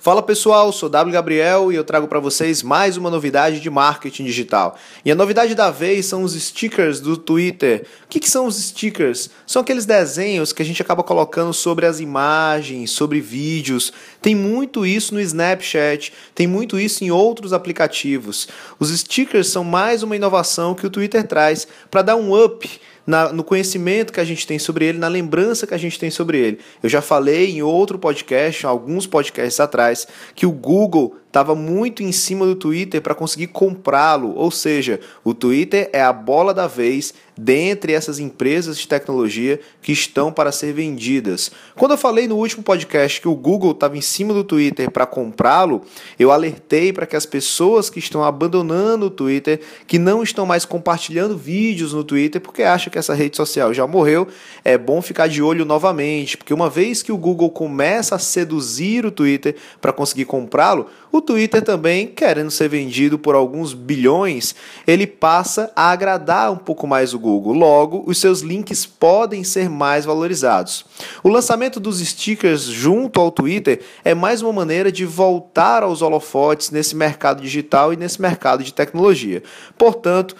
Fala pessoal, sou W Gabriel e eu trago para vocês mais uma novidade de marketing digital. E a novidade da vez são os stickers do Twitter. O que, que, são os stickers? São aqueles desenhos que a gente acaba colocando sobre as imagens, sobre vídeos. Tem muito isso no Snapchat, tem muito isso em outros aplicativos. Os stickers são mais uma inovação que o Twitter traz para dar um up na, no conhecimento que a gente tem sobre ele, na lembrança que a gente tem sobre ele. Eu já falei em outro podcast, alguns podcasts atrás, que o Google estava muito em cima do Twitter para conseguir comprá-lo. Ou seja, o Twitter é a bola da vez dentre essas empresas de tecnologia que estão para ser vendidas. Quando eu falei no último podcast que o Google estava em cima do Twitter para comprá-lo, eu alertei para que as pessoas que estão abandonando o Twitter, que não estão mais compartilhando vídeos no Twitter porque acham que essa rede social já morreu, é bom ficar de olho novamente, porque uma vez que o Google começa a seduzir o Twitter para conseguir comprá-lo, o Twitter também, querendo ser vendido por alguns bilhões, ele passa a agradar um pouco mais o Google. Logo, os seus links podem ser mais valorizados. O lançamento dos stickers junto ao Twitter é mais uma maneira de voltar aos holofotes nesse mercado digital e nesse mercado de tecnologia. Portanto,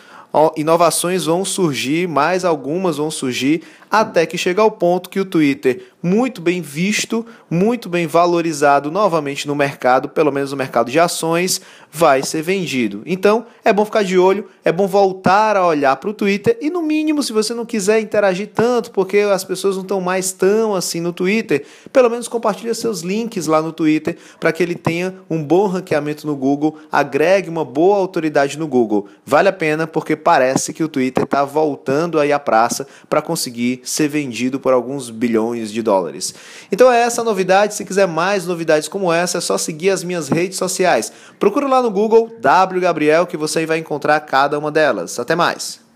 inovações vão surgir, mais algumas vão surgir, até que chega ao ponto que o Twitter, muito bem visto, muito bem valorizado novamente no mercado, pelo menos no mercado de ações, vai ser vendido. Então, é bom ficar de olho, é bom voltar a olhar para o Twitter e, no mínimo, se você não quiser interagir tanto, porque as pessoas não estão mais tão assim no Twitter, pelo menos compartilhe seus links lá no Twitter para que ele tenha um bom ranqueamento no Google, agregue uma boa autoridade no Google. Vale a pena porque parece que o Twitter está voltando aí à praça para conseguir ser vendido por alguns bilhões de dólares. Então é essa a novidade. Se quiser mais novidades como essa, é só seguir as minhas redes sociais. Procura lá no Google W Gabriel que você vai encontrar cada uma delas. Até mais.